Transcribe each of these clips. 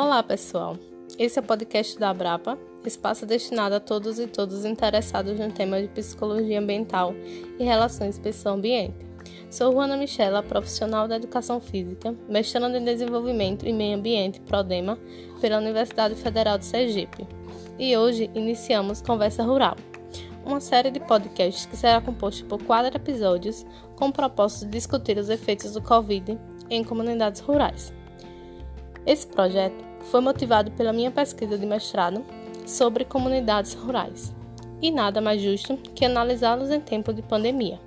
Olá, pessoal. Esse é o podcast da Abrapa, espaço destinado a todos e todas interessados no tema de psicologia ambiental e relações pessoa-ambiente. Sou Juana Michela, profissional da educação física, mestrando em desenvolvimento e meio ambiente, PRODEMA, pela Universidade Federal de Sergipe. E hoje iniciamos Conversa Rural, uma série de podcasts que será composta por quatro episódios com o propósito de discutir os efeitos do Covid em comunidades rurais. Esse projeto foi motivado pela minha pesquisa de mestrado sobre comunidades rurais, e nada mais justo que analisá-los em tempo de pandemia.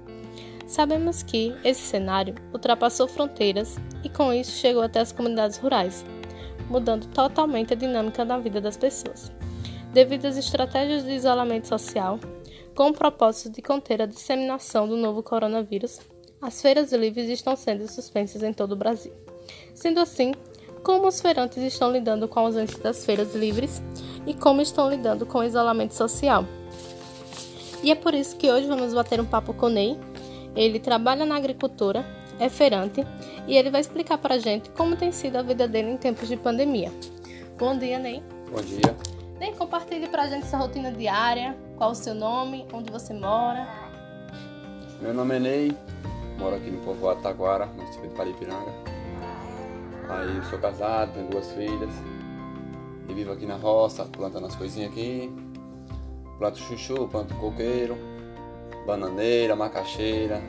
Sabemos que esse cenário ultrapassou fronteiras e com isso chegou até as comunidades rurais, mudando totalmente a dinâmica da vida das pessoas. Devido às estratégias de isolamento social, com o propósito de conter a disseminação do novo coronavírus, as feiras livres estão sendo suspensas em todo o Brasil. Sendo assim, como os feirantes estão lidando com a ausência das feiras livres e como estão lidando com o isolamento social. E é por isso que hoje vamos bater um papo com o Ney. Ele trabalha na agricultura, é feirante e ele vai explicar para a gente como tem sido a vida dele em tempos de pandemia. Bom dia, Ney. Bom dia. Ney, compartilhe para a gente sua rotina diária, qual o seu nome, onde você mora. Meu nome é Ney, moro aqui no povoado Taquara, no município de Paripiranga. Aí eu sou casado, tenho duas filhas. E vivo aqui na roça, plantando as coisinhas aqui. Planto chuchu, planto coqueiro, bananeira, macaxeira.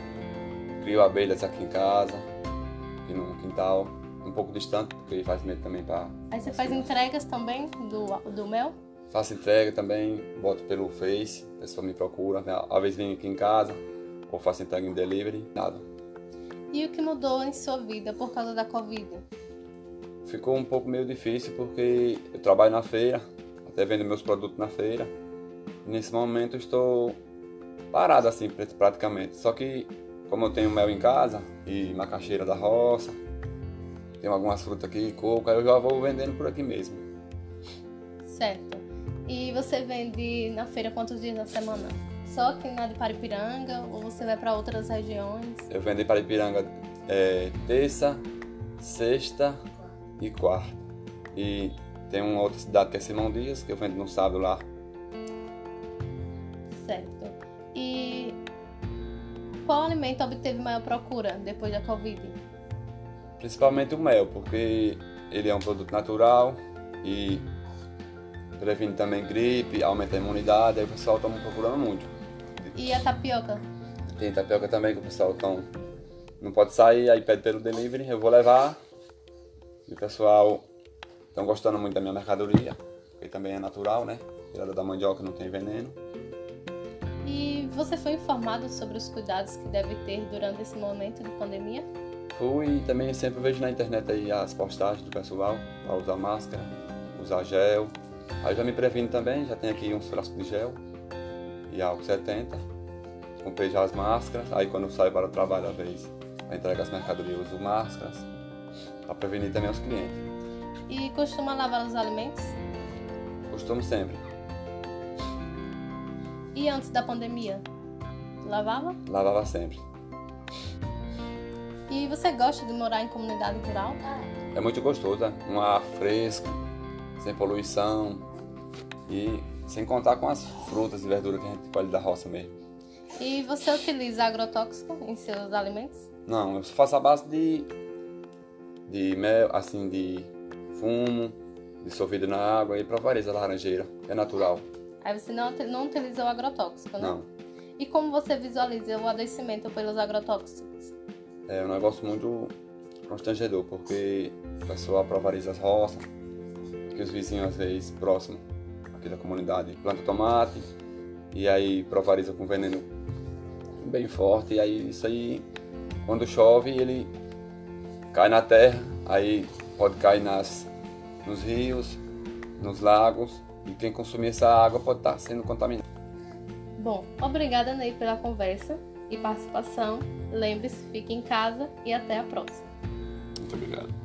Crio abelhas aqui em casa, aqui no quintal. Um pouco distante, porque faz medo também para. Aí você faz entregas também do, do mel? Faço entrega também, boto pelo Face, a pessoa me procura. Né? Às vezes vem aqui em casa, ou faço entrega em delivery, nada. E o que mudou em sua vida por causa da Covid? Ficou um pouco meio difícil porque eu trabalho na feira, até vendo meus produtos na feira. E nesse momento estou parado assim praticamente. Só que como eu tenho mel em casa e macaxeira da roça, tenho algumas frutas aqui, coco, aí eu já vou vendendo por aqui mesmo. Certo. E você vende na feira quantos dias na semana? Só aqui na de Paripiranga ou você vai para outras regiões? Eu vendo em Paripiranga é, terça, sexta e quarta. E tem uma outra cidade que é Simão Dias, que eu vendo no sábado lá. Certo. E qual alimento obteve maior procura depois da Covid? Principalmente o mel, porque ele é um produto natural e previne também gripe, aumenta a imunidade, aí o pessoal está procurando muito. E a tapioca? Tem tapioca também que o pessoal tão, não pode sair, aí pede pelo delivery, eu vou levar e o pessoal estão gostando muito da minha mercadoria, porque também é natural, né? Tirada da mandioca não tem veneno. E você foi informado sobre os cuidados que deve ter durante esse momento de pandemia? Fui e também sempre vejo na internet aí as postagens do pessoal para usar máscara, usar gel. Aí já me previno também, já tem aqui uns frascos de gel e álcool 70. Comprei já as máscaras, aí quando eu saio para o trabalho, às vezes, para entregar as mercadorias, eu uso máscaras para prevenir também os clientes. E costuma lavar os alimentos? Costumo sempre. E antes da pandemia? Lavava? Lavava sempre. E você gosta de morar em comunidade rural? É muito gostoso, né? Um ar fresco, sem poluição e sem contar com as frutas e verduras que a gente colhe da roça mesmo. E você utiliza agrotóxico em seus alimentos? Não, eu faço a base de de mel, assim, de fumo, dissolvido na água e provariza a laranjeira, é natural. Aí você não, não utiliza o agrotóxico, né? Não. E como você visualiza o adoecimento pelos agrotóxicos? É um negócio muito constrangedor, porque o pessoal provariza as roças, que os vizinhos, às vezes, próximos aqui da comunidade, planta tomate, e aí provariza com veneno bem forte, e aí isso aí, quando chove, ele cai na terra, aí pode cair nas, nos rios, nos lagos, e quem consumir essa água pode estar sendo contaminado. Bom, obrigada Ney pela conversa e participação. Lembre-se, fique em casa e até a próxima. Muito obrigado.